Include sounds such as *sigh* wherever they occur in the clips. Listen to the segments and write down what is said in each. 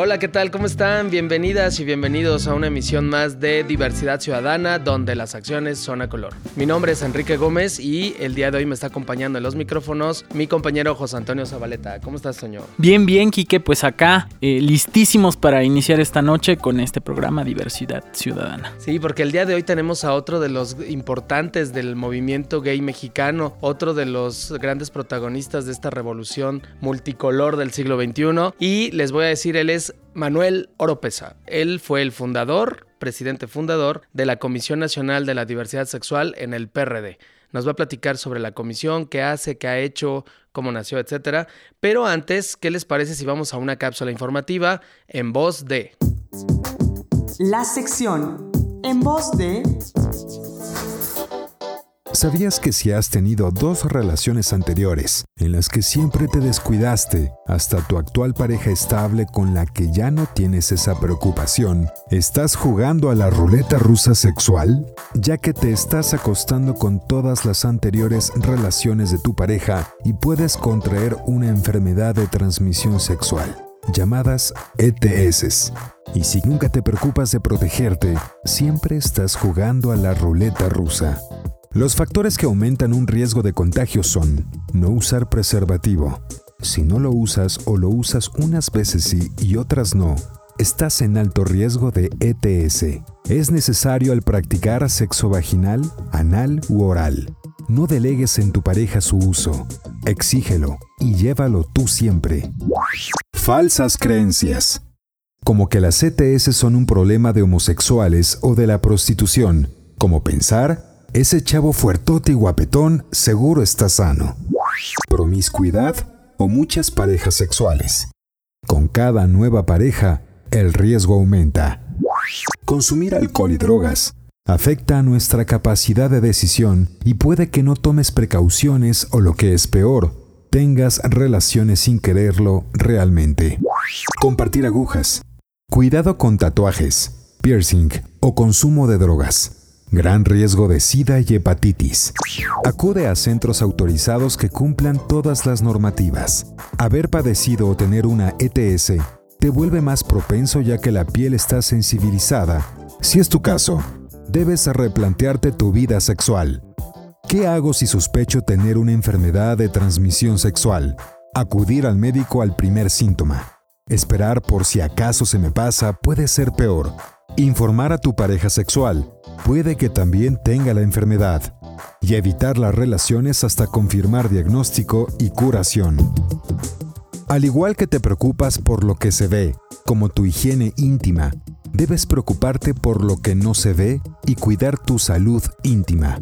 Hola, ¿qué tal? ¿Cómo están? Bienvenidas y bienvenidos a una emisión más de Diversidad Ciudadana, donde las acciones son a color. Mi nombre es Enrique Gómez y el día de hoy me está acompañando en los micrófonos mi compañero José Antonio Zabaleta. ¿Cómo estás, señor? Bien, bien, Quique, pues acá eh, listísimos para iniciar esta noche con este programa Diversidad Ciudadana. Sí, porque el día de hoy tenemos a otro de los importantes del movimiento gay mexicano, otro de los grandes protagonistas de esta revolución multicolor del siglo XXI y les voy a decir, él es Manuel Oropesa. Él fue el fundador, presidente fundador de la Comisión Nacional de la Diversidad Sexual en el PRD. Nos va a platicar sobre la comisión, qué hace, qué ha hecho, cómo nació, etcétera. Pero antes, ¿qué les parece si vamos a una cápsula informativa en voz de La sección en voz de ¿Sabías que si has tenido dos relaciones anteriores en las que siempre te descuidaste hasta tu actual pareja estable con la que ya no tienes esa preocupación, estás jugando a la ruleta rusa sexual? Ya que te estás acostando con todas las anteriores relaciones de tu pareja y puedes contraer una enfermedad de transmisión sexual llamadas ETS. Y si nunca te preocupas de protegerte, siempre estás jugando a la ruleta rusa. Los factores que aumentan un riesgo de contagio son no usar preservativo. Si no lo usas o lo usas unas veces sí y otras no, estás en alto riesgo de ETS. Es necesario al practicar sexo vaginal, anal u oral. No delegues en tu pareja su uso. Exígelo y llévalo tú siempre. Falsas creencias. Como que las ETS son un problema de homosexuales o de la prostitución, como pensar ese chavo fuertote y guapetón seguro está sano. Promiscuidad o muchas parejas sexuales. Con cada nueva pareja, el riesgo aumenta. Consumir alcohol y drogas afecta a nuestra capacidad de decisión y puede que no tomes precauciones o lo que es peor, tengas relaciones sin quererlo realmente. Compartir agujas. Cuidado con tatuajes, piercing o consumo de drogas. Gran riesgo de SIDA y hepatitis. Acude a centros autorizados que cumplan todas las normativas. Haber padecido o tener una ETS te vuelve más propenso ya que la piel está sensibilizada. Si es tu caso, debes replantearte tu vida sexual. ¿Qué hago si sospecho tener una enfermedad de transmisión sexual? Acudir al médico al primer síntoma. Esperar por si acaso se me pasa puede ser peor. Informar a tu pareja sexual puede que también tenga la enfermedad y evitar las relaciones hasta confirmar diagnóstico y curación. Al igual que te preocupas por lo que se ve, como tu higiene íntima, debes preocuparte por lo que no se ve y cuidar tu salud íntima.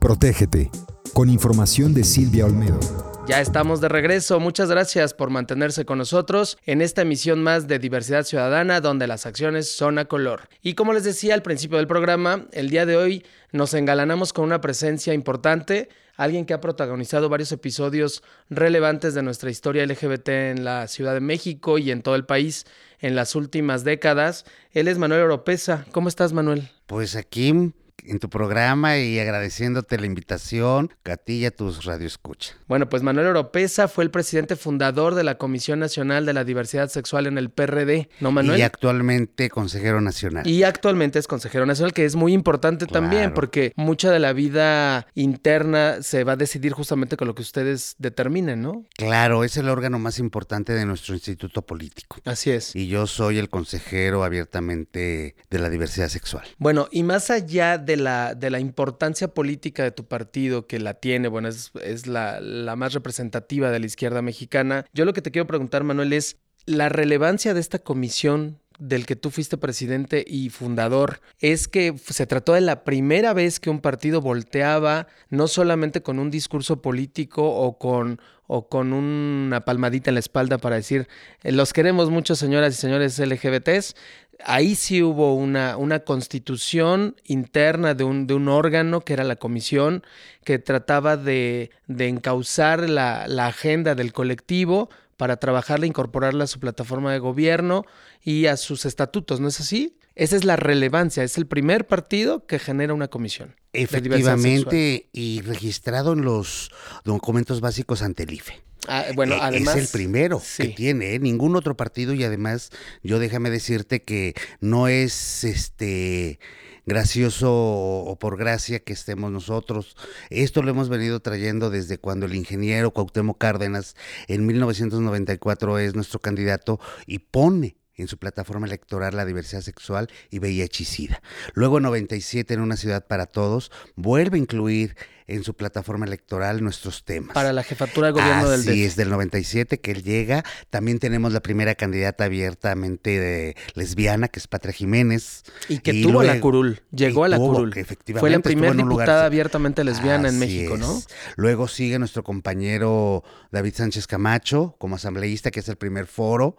Protégete. Con información de Silvia Olmedo. Ya estamos de regreso. Muchas gracias por mantenerse con nosotros en esta emisión más de Diversidad Ciudadana, donde las acciones son a color. Y como les decía al principio del programa, el día de hoy nos engalanamos con una presencia importante, alguien que ha protagonizado varios episodios relevantes de nuestra historia LGBT en la Ciudad de México y en todo el país en las últimas décadas. Él es Manuel Oropesa. ¿Cómo estás, Manuel? Pues aquí en tu programa y agradeciéndote la invitación a ti y a tus radioescucha. Bueno, pues Manuel Oropesa fue el presidente fundador de la Comisión Nacional de la Diversidad Sexual en el PRD, ¿no, Manuel? Y actualmente consejero nacional. Y actualmente es consejero nacional, que es muy importante también, porque mucha de la vida interna se va a decidir justamente con lo que ustedes determinen, ¿no? Claro, es el órgano más importante de nuestro instituto político. Así es. Y yo soy el consejero abiertamente de la diversidad sexual. Bueno, y más allá de la, de la importancia política de tu partido, que la tiene, bueno, es, es la, la más representativa de la izquierda mexicana, yo lo que te quiero preguntar, Manuel, es la relevancia de esta comisión del que tú fuiste presidente y fundador es que se trató de la primera vez que un partido volteaba no solamente con un discurso político o con o con una palmadita en la espalda para decir, eh, los queremos mucho señoras y señores LGBTs, ahí sí hubo una, una constitución interna de un, de un, órgano que era la comisión, que trataba de, de encauzar la, la, agenda del colectivo para trabajarla, incorporarla a su plataforma de gobierno y a sus estatutos, ¿no es así? Esa es la relevancia, es el primer partido que genera una comisión. Efectivamente, y registrado en los documentos básicos ante el IFE. Ah, bueno, e, además. Es el primero que tiene, ¿eh? ningún otro partido, y además, yo déjame decirte que no es este gracioso o por gracia que estemos nosotros. Esto lo hemos venido trayendo desde cuando el ingeniero Cuauhtémoc Cárdenas en 1994 es nuestro candidato y pone en su plataforma electoral la diversidad sexual y VIH-Sida. Luego en 97 en Una Ciudad para Todos vuelve a incluir en su plataforma electoral nuestros temas. Para la jefatura de gobierno del Sí, es, del 97 que él llega. También tenemos la primera candidata abiertamente de lesbiana, que es Patria Jiménez. Y que tuvo la curul, llegó a la curul. Fue la primera diputada abiertamente lesbiana en México, ¿no? Luego sigue nuestro compañero David Sánchez Camacho como asambleísta, que es el primer foro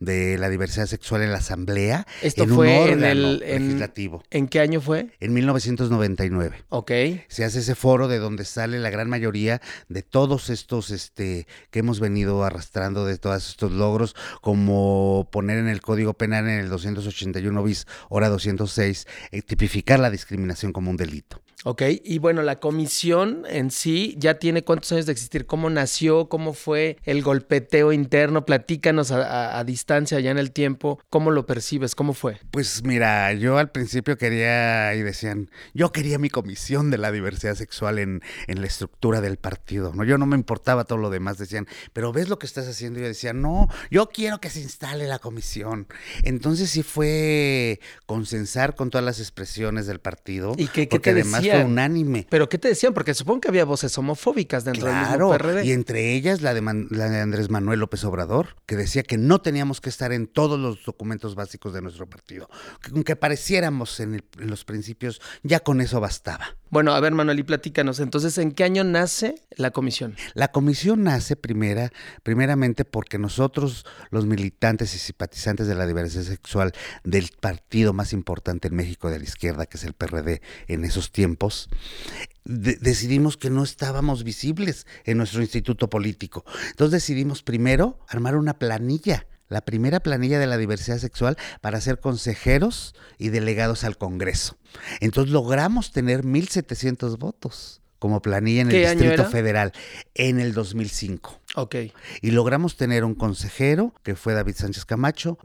de la diversidad sexual en la Asamblea. Esto fue en el legislativo. ¿En qué año fue? En 1999. Ok. Se hace ese foro de donde sale la gran mayoría de todos estos este, que hemos venido arrastrando, de todos estos logros, como poner en el Código Penal en el 281 bis, hora 206, eh, tipificar la discriminación como un delito. Ok, y bueno, la comisión en sí ya tiene cuántos años de existir, cómo nació, cómo fue el golpeteo interno, platícanos a, distancia ya en el tiempo, cómo lo percibes, cómo fue. Pues mira, yo al principio quería, y decían, yo quería mi comisión de la diversidad sexual en, en la estructura del partido, ¿no? Yo no me importaba todo lo demás, decían, pero ves lo que estás haciendo, y yo decía, no, yo quiero que se instale la comisión. Entonces sí fue consensar con todas las expresiones del partido. ¿Y qué, qué te además unánime. ¿Pero qué te decían? Porque supongo que había voces homofóbicas dentro del mismo PRD. Y entre ellas la de, la de Andrés Manuel López Obrador, que decía que no teníamos que estar en todos los documentos básicos de nuestro partido. Que aunque apareciéramos en, en los principios, ya con eso bastaba. Bueno, a ver, Manuel, y platícanos. Entonces, ¿en qué año nace la comisión? La comisión nace primera, primeramente porque nosotros, los militantes y simpatizantes de la diversidad sexual del partido más importante en México de la izquierda, que es el PRD, en esos tiempos, decidimos que no estábamos visibles en nuestro instituto político. Entonces decidimos primero armar una planilla la primera planilla de la diversidad sexual para ser consejeros y delegados al Congreso. Entonces logramos tener 1.700 votos como planilla en el Distrito Federal en el 2005. Ok. Y logramos tener un consejero, que fue David Sánchez Camacho,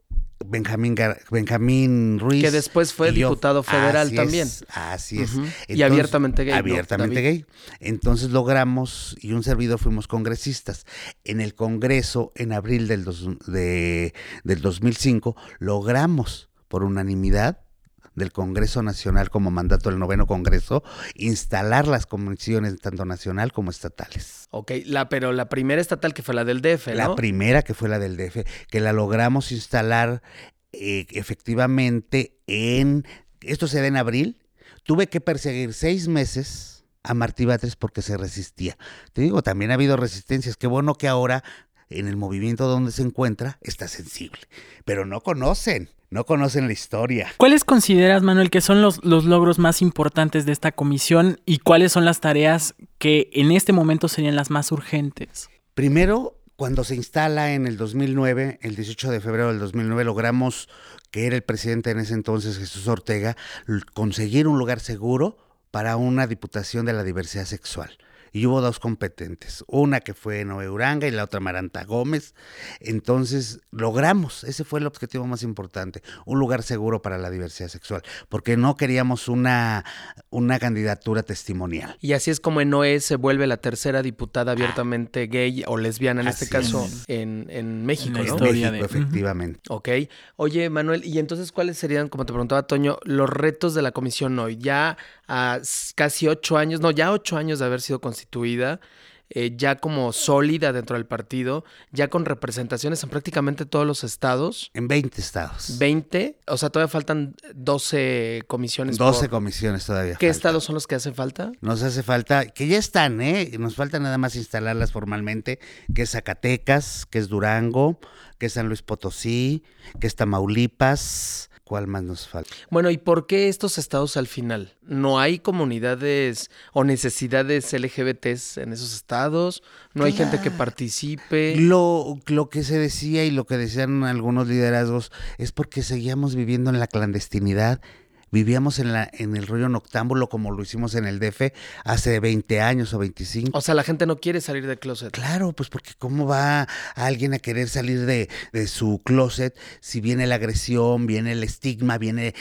Benjamín, Benjamín Ruiz. Que después fue diputado federal también. así es. y abiertamente gay. Abiertamente gay. Entonces logramos, y un servidor fuimos congresistas. En el Congreso, en abril del, de, del 2005, logramos por unanimidad del Congreso Nacional como mandato del noveno Congreso, instalar las comisiones tanto nacional como estatales. Ok, la, pero la primera estatal que fue la del DF, ¿no? La primera que fue la del DF, que la logramos instalar eh, efectivamente en, esto se da en abril, tuve que perseguir seis meses a Martí Batres porque se resistía. Te digo, también ha habido resistencias. Qué bueno que ahora en el movimiento donde se encuentra está sensible, pero no conocen no conocen la historia. ¿Cuáles consideras, Manuel, que son los, los, logros más importantes de esta comisión y cuáles son las tareas que en este momento serían las más urgentes? Primero, cuando se instala en el 2009, el 18 de febrero del 2009, logramos que era el presidente en ese entonces, Jesús Ortega, conseguir un lugar seguro para una diputación de la diversidad sexual y hubo dos competentes, una que fue Noé Uranga y la otra Maranta Gómez. Entonces logramos, ese fue el objetivo más importante, un lugar seguro para la diversidad sexual, porque no queríamos una, una candidatura testimonial. Y así es como en Noé se vuelve la tercera diputada abiertamente gay o lesbiana, en este caso en, en, México, en ¿no? México, efectivamente. Ok. Oye, Manuel, ¿y entonces cuáles serían, como te preguntaba Toño, los retos de la comisión hoy? Ya a casi ocho años, no, ya ocho años de haber sido constituida, eh, ya como sólida dentro del partido, ya con representaciones en prácticamente todos los estados. En 20 estados. 20, o sea, todavía faltan 12 comisiones. 12 por- comisiones todavía. ¿Qué estados son los que hacen falta? Nos hace falta, que ya están, ¿eh? Nos falta nada más instalarlas formalmente, que es Zacatecas, que es Durango, que es San Luis Potosí, que es Tamaulipas. ¿Cuál más nos falta? Bueno, ¿y por qué estos estados al final? ¿No hay comunidades o necesidades LGBTs en esos estados? ¿No hay gente que participe? Lo, lo que se decía y lo que decían algunos liderazgos es porque seguíamos viviendo en la clandestinidad. Vivíamos en, la, en el rollo noctámbulo como lo hicimos en el DF hace 20 años o 25. O sea, la gente no quiere salir del closet. Claro, pues porque cómo va alguien a querer salir de, de su closet si viene la agresión, viene el estigma, viene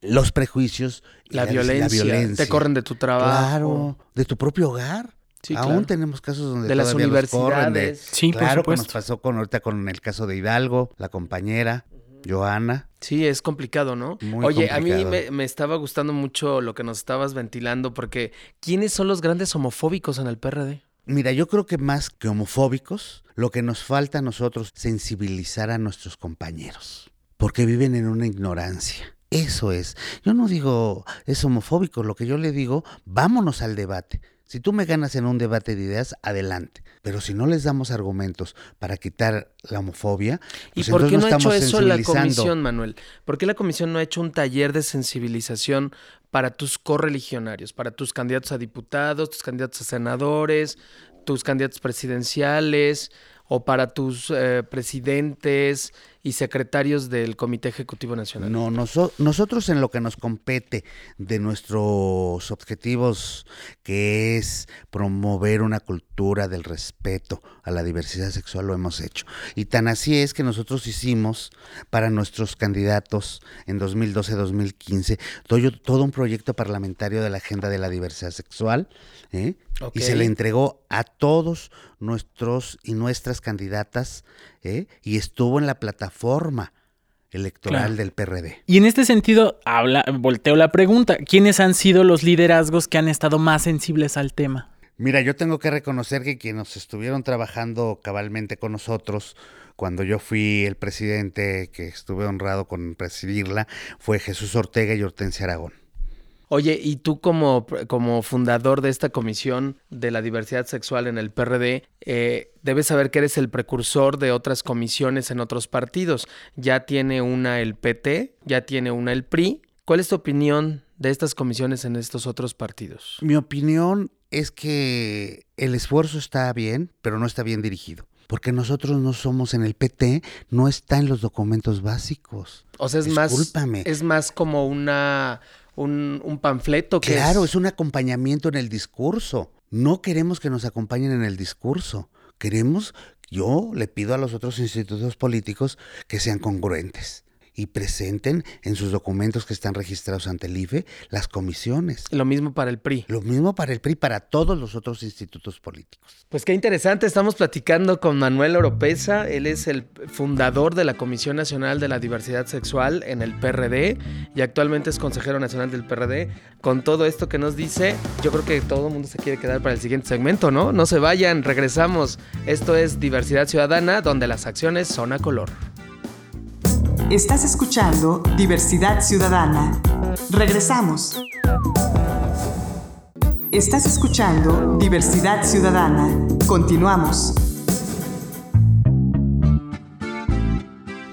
los prejuicios, y La violencia, te corren de tu trabajo. Claro, de tu propio hogar. Sí, Aún claro. tenemos casos donde De las todavía los corren de- universidades. Sí, por claro, que nos supuesto. pasó con ahorita con el caso de Hidalgo, la compañera Joana. Sí, es complicado, ¿no? Muy Oye, a mí me, me estaba gustando mucho lo que nos estabas ventilando porque ¿quiénes son los grandes homofóbicos en el PRD? Mira, yo creo que más que homofóbicos, lo que nos falta a nosotros sensibilizar a nuestros compañeros, porque viven en una ignorancia. Eso es. Yo no digo es homofóbico, lo que yo le digo, vámonos al debate. Si tú me ganas en un debate de ideas, adelante. Pero si no les damos argumentos para quitar la homofobia, ¿Y pues por qué entonces no ha hecho eso la comisión, Manuel? ¿Por qué la comisión no ha hecho un taller de sensibilización para tus correligionarios, para tus candidatos a diputados, tus candidatos a senadores, tus candidatos presidenciales o para tus eh, presidentes y secretarios del Comité Ejecutivo Nacional? No, noso- nosotros en lo que nos compete de nuestros objetivos, que es promover una cultura del respeto a la diversidad sexual, lo hemos hecho. Y tan así es que nosotros hicimos para nuestros candidatos en 2012-2015 todo, todo un proyecto parlamentario de la agenda de la diversidad sexual, ¿eh? Y se le entregó a todos nuestros y nuestras candidatas, ¿eh? y estuvo en la plataforma electoral Claro. del PRD. Y en este sentido, habla, volteo la pregunta. ¿Quiénes han sido los liderazgos que han estado más sensibles al tema? Mira, yo tengo que reconocer que quienes estuvieron trabajando cabalmente con nosotros cuando yo fui el presidente, que estuve honrado con presidirla, fue Jesús Ortega y Hortensia Aragón. Oye, y tú como, como fundador de esta comisión de la diversidad sexual en el PRD, eh, debes saber que eres el precursor de otras comisiones en otros partidos. Ya tiene una el PT, ya tiene una el PRI. ¿Cuál es tu opinión de estas comisiones en estos otros partidos? Mi opinión es que el esfuerzo está bien, pero no está bien dirigido. Porque nosotros no somos en el PT, no está en los documentos básicos. O sea, es más, Discúlpame. es más como una un, un panfleto que Claro, es, es un acompañamiento en el discurso. No queremos que nos acompañen en el discurso. Queremos, yo le pido a los otros institutos políticos que sean congruentes y presenten en sus documentos que están registrados ante el IFE las comisiones. lo mismo para el PRI. Lo mismo para el PRI, para todos los otros institutos políticos. Pues qué interesante, estamos platicando con Manuel Oropesa, él es el fundador de la Comisión Nacional de la Diversidad Sexual en el PRD y actualmente es consejero nacional del PRD. Con todo esto que nos dice, yo creo que todo el mundo se quiere quedar para el siguiente segmento, ¿no? No se vayan, regresamos. Esto es Diversidad Ciudadana, donde las acciones son a color. Estás escuchando Diversidad Ciudadana. Regresamos. Estás escuchando Diversidad Ciudadana. Continuamos.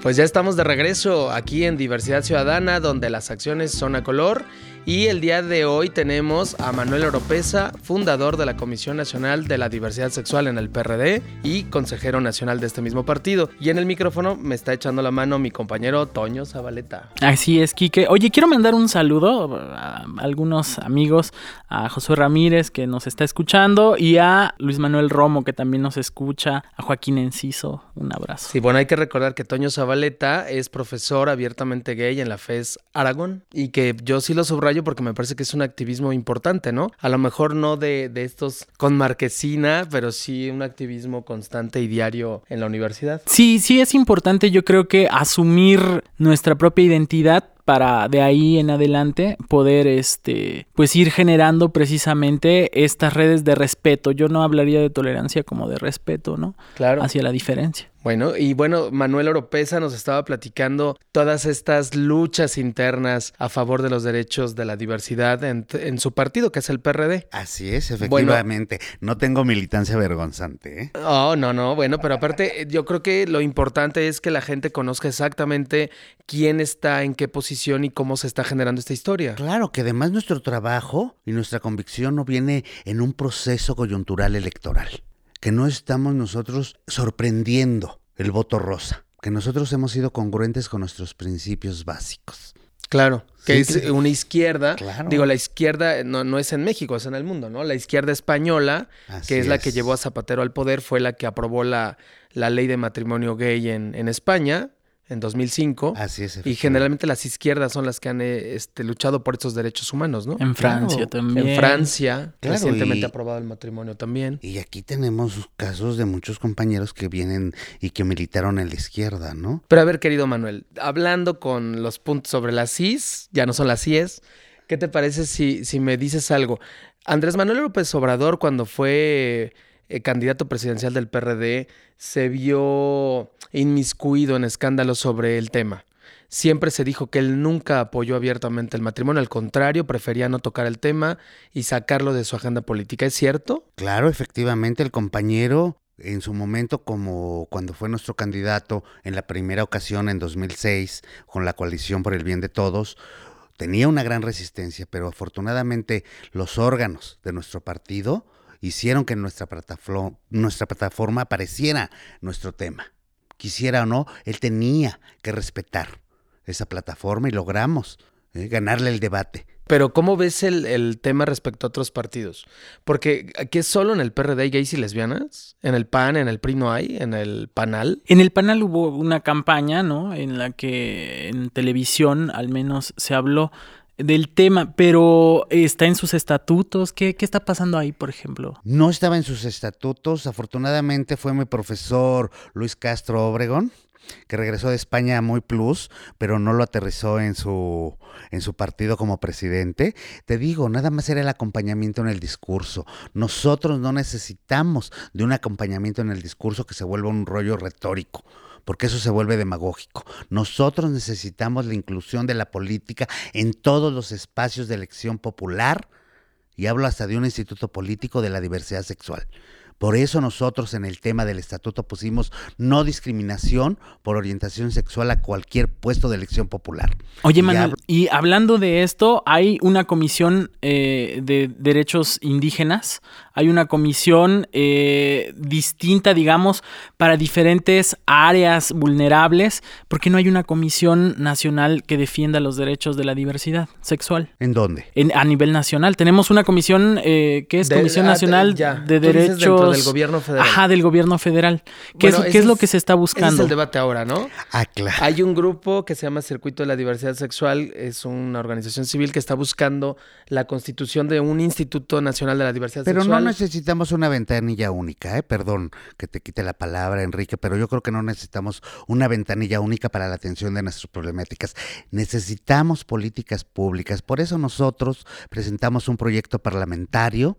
Pues ya estamos de regreso aquí en Diversidad Ciudadana, donde las acciones son a color. Y el día de hoy tenemos a Manuel Oropesa, fundador de la Comisión Nacional de la Diversidad Sexual en el PRD y consejero nacional de este mismo partido. Y en el micrófono me está echando la mano mi compañero Toño Zabaleta. Así es, Quique. Oye, quiero mandar un saludo a algunos amigos, a Josué Ramírez que nos está escuchando y a Luis Manuel Romo que también nos escucha, a Joaquín Enciso. Un abrazo. Sí, bueno, hay que recordar que Toño Zabaleta es profesor abiertamente gay en la FES Aragón y que yo sí lo subrayo porque me parece que es un activismo importante, ¿no? A lo mejor no de, de estos con marquesina, pero sí un activismo constante y diario en la universidad. Sí, sí es importante yo creo que asumir nuestra propia identidad para de ahí en adelante poder este pues ir generando precisamente estas redes de respeto. Yo no hablaría de tolerancia como de respeto, ¿no? Claro. Hacia la diferencia. Bueno, y bueno, Manuel Oropesa nos estaba platicando todas estas luchas internas a favor de los derechos de la diversidad en, su partido, que es el PRD. Así es, efectivamente. no tengo militancia vergonzante. ¿eh? Oh, no, no, bueno, pero aparte yo creo que lo importante es que la gente conozca exactamente quién está en qué posición y cómo se está generando esta historia. Claro, que además nuestro trabajo y nuestra convicción no viene en un proceso coyuntural electoral que no estamos nosotros sorprendiendo el voto rosa, que nosotros hemos sido congruentes con nuestros principios básicos. Claro, que es una izquierda. Digo, la izquierda no, no, es en México, es en el mundo, ¿no? La izquierda española, que es, la que llevó a Zapatero al poder, fue la que aprobó la, la ley de matrimonio gay en, en España en 2005. Así es. Y generalmente las izquierdas son las que han eh, este, luchado por estos derechos humanos, ¿no? En Francia también. En Francia, recientemente aprobado el matrimonio también. Y aquí tenemos casos de muchos compañeros que vienen y que militaron en la izquierda, ¿no? Pero a ver, querido Manuel, hablando con los puntos sobre las CIS, ya no son las CIES, ¿qué te parece si, si me dices algo? Andrés Manuel López Obrador, cuando fue eh, candidato presidencial del PRD, se vio inmiscuido en escándalos sobre el tema. Siempre se dijo que él nunca apoyó abiertamente el matrimonio, al contrario, prefería no tocar el tema y sacarlo de su agenda política. ¿Es cierto? Claro, efectivamente, el compañero en su momento como cuando fue nuestro candidato en la primera ocasión en 2006 con la coalición por el bien de todos, tenía una gran resistencia, pero afortunadamente los órganos de nuestro partido hicieron que nuestra plataforma, nuestra plataforma apareciera nuestro tema. Quisiera o no, él tenía que respetar esa plataforma y logramos eh, ganarle el debate. Pero ¿cómo ves el, tema respecto a otros partidos? Porque aquí es solo en el PRD hay gays y lesbianas, en el PAN, en el PRI no hay, en el PANAL. En el PANAL hubo una campaña, ¿no? En la que en televisión al menos se habló del tema, pero está en sus estatutos. ¿Qué, ¿Qué, está pasando ahí, por ejemplo? No estaba en sus estatutos. Afortunadamente fue mi profesor Luis Castro Obregón, que regresó de España muy plus, pero no lo aterrizó en su, en su partido como presidente. Te digo, nada más era el acompañamiento en el discurso. Nosotros no necesitamos de un acompañamiento en el discurso que se vuelva un rollo retórico porque eso se vuelve demagógico. Nosotros necesitamos la inclusión de la política en todos los espacios de elección popular, y hablo hasta de un instituto político de la diversidad sexual. Por eso nosotros en el tema del estatuto pusimos no discriminación por orientación sexual a cualquier puesto de elección popular. Oye, Manuel, y hablando de esto, hay una comisión eh, de derechos indígenas, hay una comisión eh, distinta, digamos, para diferentes áreas vulnerables, ¿por qué no hay una comisión nacional que defienda los derechos de la diversidad sexual? ¿En dónde? a nivel nacional. Tenemos una comisión eh, que es Comisión Nacional de Derechos del gobierno federal. Ajá, del gobierno federal. ¿Qué, es, lo que se está buscando? es el debate ahora, ¿no? Ah, claro. Hay un grupo que se llama Circuito de la Diversidad Sexual, es una organización civil que está buscando la constitución de un Instituto Nacional de la Diversidad pero Sexual. Pero no necesitamos una ventanilla única, ¿eh? Perdón que te quite la palabra, Enrique, pero yo creo que no necesitamos una ventanilla única para la atención de nuestras problemáticas. Necesitamos políticas públicas. Por eso nosotros presentamos un proyecto parlamentario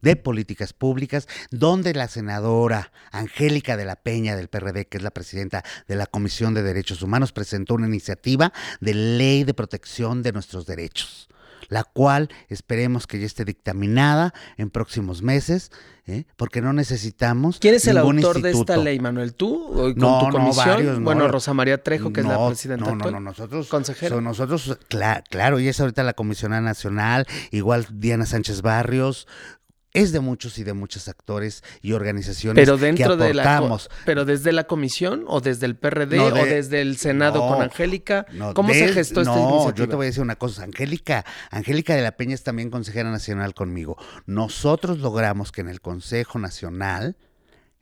de políticas públicas, donde la senadora Angélica de la Peña del PRD, que es la presidenta de la Comisión de Derechos Humanos, presentó una iniciativa de ley de protección de nuestros derechos la cual esperemos que ya esté dictaminada en próximos meses, ¿eh? porque no necesitamos. ¿Quién es el autor de esta ley, Manuel? ¿Tú? ¿Con no, tu comisión? No, bueno, Rosa María Trejo, que es la presidenta. No, no, no, nosotros. Consejero. nosotros, claro, y es ahorita la comisionada nacional, igual Diana Sánchez Barrios, es de muchos y de muchos actores y organizaciones pero dentro de la pero desde la comisión o desde el PRD o desde el Senado con Angélica cómo se gestó esta iniciativa no yo te voy a decir una cosa Angélica Angélica de la Peña es también consejera nacional conmigo. Nosotros logramos que en el Consejo Nacional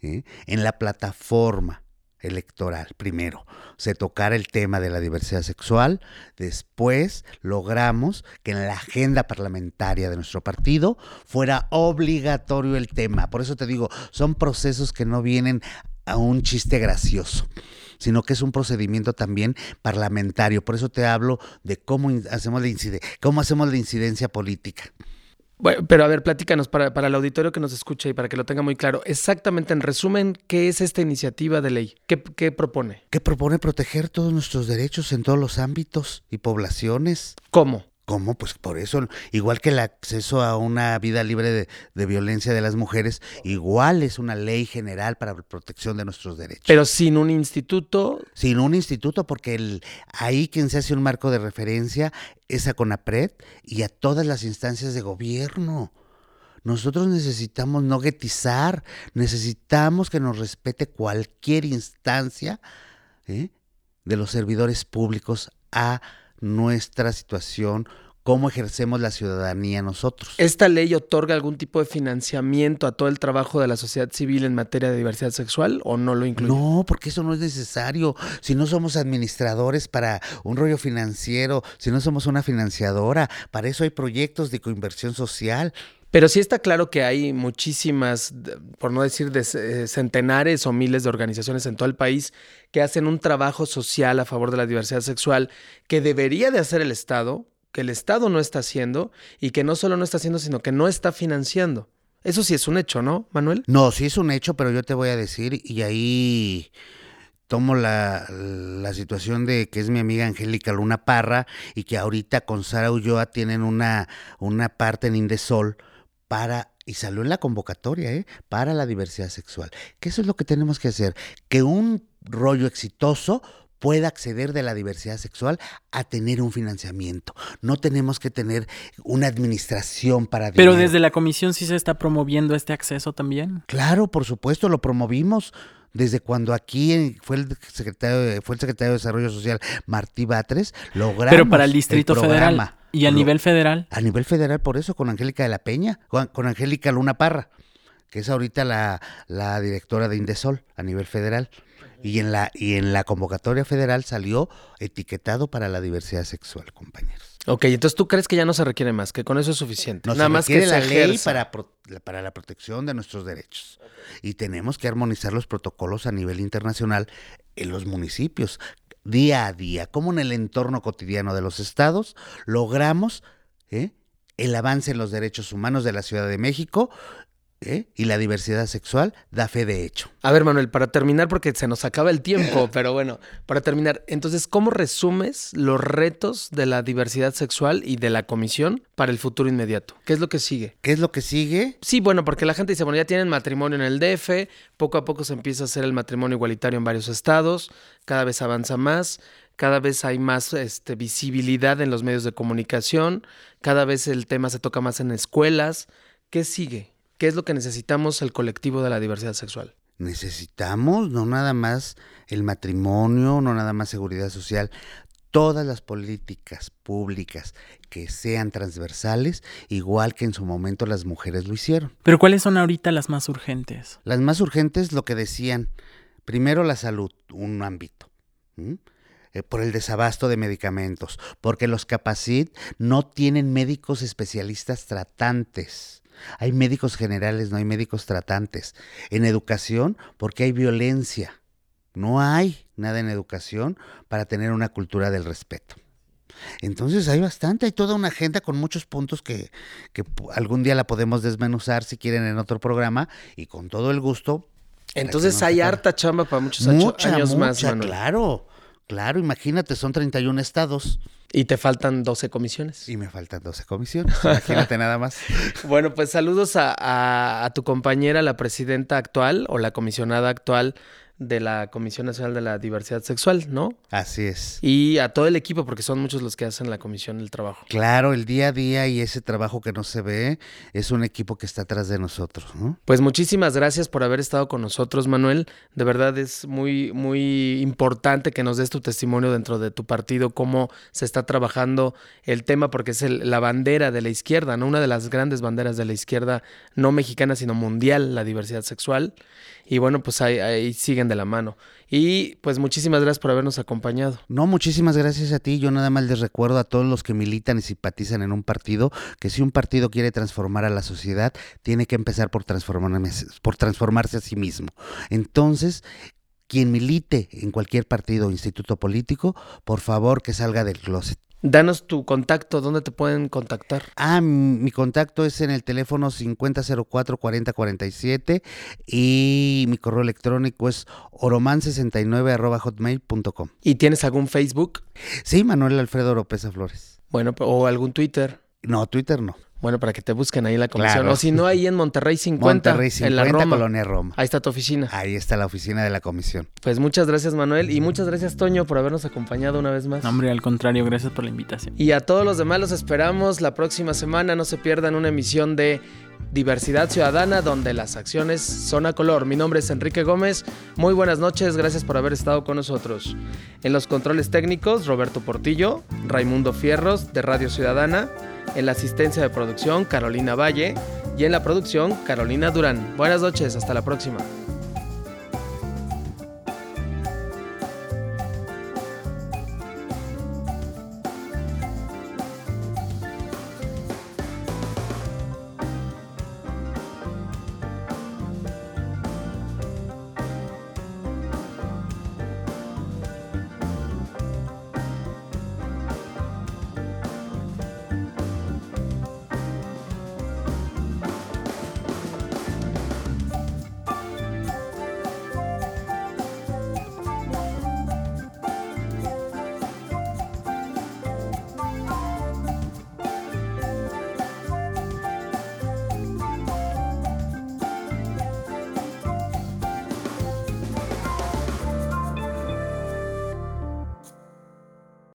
¿eh? en la plataforma electoral. Primero, se tocara el tema de la diversidad sexual. Después, logramos que en la agenda parlamentaria de nuestro partido fuera obligatorio el tema. Por eso te digo, son procesos que no vienen a un chiste gracioso sino que es un procedimiento también parlamentario. Por eso te hablo de cómo hacemos la, cómo hacemos la incidencia política. Bueno, pero a ver, platícanos para, para, el auditorio que nos escucha y para que lo tenga muy claro. Exactamente, en resumen, ¿qué es esta iniciativa de ley? ¿Qué, qué propone? Que propone proteger todos nuestros derechos en todos los ámbitos y poblaciones. ¿Cómo? ¿Cómo? Pues por eso, igual que el acceso a una vida libre de, violencia de las mujeres, igual es una ley general para la protección de nuestros derechos. Pero sin un instituto. Sin un instituto, porque el, ahí quien se hace un marco de referencia es a CONAPRED y a todas las instancias de gobierno. Nosotros necesitamos no guetizar, necesitamos que nos respete cualquier instancia ¿eh? de los servidores públicos a nuestra situación, cómo ejercemos la ciudadanía nosotros. ¿Esta ley otorga algún tipo de financiamiento a todo el trabajo de la sociedad civil en materia de diversidad sexual o no lo incluye? No, porque eso no es necesario. Si no somos administradores para un rollo financiero, si no somos una financiadora, para eso hay proyectos de coinversión social. Pero sí está claro que hay muchísimas, por no decir de eh, centenares o miles de organizaciones en todo el país que hacen un trabajo social a favor de la diversidad sexual que debería de hacer el Estado, que el Estado no está haciendo y que no solo no está haciendo, sino que no está financiando. Eso sí es un hecho, ¿no, Manuel? No, sí es un hecho, pero yo te voy a decir, y ahí tomo la, la, situación de que es mi amiga Angélica Luna Parra y que ahorita con Sara Ulloa tienen una, una parte en Indesol para, y salió en la convocatoria, ¿eh? para la diversidad sexual. Que eso es lo que tenemos que hacer, que un rollo exitoso pueda acceder de la diversidad sexual a tener un financiamiento. No tenemos que tener una administración para... Pero desde la comisión sí se está promoviendo este acceso también. Claro, por supuesto, lo promovimos desde cuando aquí fue el secretario fue el secretario de Desarrollo Social Martí Batres, logramos Pero para el Distrito Federal y a nivel federal. A nivel federal por eso con Angélica de la Peña, con, Angélica Luna Parra, que es ahorita la, la directora de Indesol a nivel federal. Y en la y en la convocatoria federal salió etiquetado para la diversidad sexual, compañeros. Ok, entonces tú crees que ya no se requiere más, que con eso es suficiente. Nada más que la ley para, para la protección de nuestros derechos. Y tenemos que armonizar los protocolos a nivel internacional en los municipios, día a día, como en el entorno cotidiano de los estados logramos ¿eh? el avance en los derechos humanos de la Ciudad de México ¿eh? y la diversidad sexual da fe de hecho. A ver, Manuel, para terminar, porque se nos acaba el tiempo, *laughs* pero bueno, para terminar, entonces, ¿cómo resumes los retos de la diversidad sexual y de la comisión para el futuro inmediato? ¿Qué es lo que sigue? ¿Qué es lo que sigue? Sí, bueno, porque la gente dice, bueno, ya tienen matrimonio en el DF, poco a poco se empieza a hacer el matrimonio igualitario en varios estados, cada vez avanza más cada vez hay más este, visibilidad en los medios de comunicación, cada vez el tema se toca más en escuelas. ¿Qué sigue? ¿Qué es lo que necesitamos el colectivo de la diversidad sexual? Necesitamos no nada más el matrimonio, no nada más seguridad social, todas las políticas públicas que sean transversales, igual que en su momento las mujeres lo hicieron. Pero ¿cuáles son ahorita las más urgentes? Las más urgentes, lo que decían, primero la salud, un ámbito. Eh, por el desabasto de medicamentos, porque los Capacit no tienen médicos especialistas tratantes. Hay médicos generales, no hay médicos tratantes. En educación, porque hay violencia. No hay nada en educación para tener una cultura del respeto. Entonces hay bastante, hay toda una agenda con muchos puntos que, algún día la podemos desmenuzar si quieren en otro programa y con todo el gusto. Entonces hay harta chamba para muchos años más. Claro, claro, imagínate, son 31 estados. Y te faltan 12 comisiones. Y me faltan 12 comisiones, imagínate nada más. *laughs* Bueno, pues saludos a, a, tu compañera, la presidenta actual o la comisionada actual de la Comisión Nacional de la Diversidad Sexual, ¿no? Así es. Y a todo el equipo, porque son muchos los que hacen la comisión el trabajo. Claro, el día a día y ese trabajo que no se ve es un equipo que está atrás de nosotros, ¿no? Pues muchísimas gracias por haber estado con nosotros, Manuel. De verdad es muy, muy importante que nos des tu testimonio dentro de tu partido, cómo se está trabajando el tema, porque es la bandera de la izquierda, ¿no? Una de las grandes banderas de la izquierda, no mexicana, sino mundial, la diversidad sexual. Y bueno, pues ahí, siguen de la mano. Y pues muchísimas gracias por habernos acompañado. No, muchísimas gracias a ti. Yo nada más les recuerdo a todos los que militan y simpatizan en un partido que si un partido quiere transformar a la sociedad, tiene que empezar por, por transformarse a sí mismo. Entonces, quien milite en cualquier partido o instituto político, por favor que salga del closet. Danos tu contacto, ¿dónde te pueden contactar? Ah, mi contacto es en el teléfono 5004-4047 y mi correo electrónico es oroman69 ¿Y tienes algún Facebook? Sí, Manuel Alfredo Oropesa Flores. Bueno, o algún Twitter. No, Twitter no. Bueno, para que te busquen ahí en la comisión. O si no, ahí en Monterrey 50. Monterrey 50, en la Roma. Colonia Roma. Ahí está tu oficina. Ahí está la oficina de la comisión. Pues muchas gracias, Manuel. Y muchas gracias, Toño, por habernos acompañado una vez más. hombre, al contrario, gracias por la invitación. Y a todos los demás los esperamos la próxima semana. No se pierdan una emisión de Diversidad Ciudadana, donde las acciones son a color. Mi nombre es Enrique Gómez. Muy buenas noches, gracias por haber estado con nosotros. En los controles técnicos, Roberto Portillo, Raimundo Fierros, de Radio Ciudadana. En la asistencia de producción, Carolina Valle. Y en la producción, Carolina Durán. Buenas noches, hasta la próxima.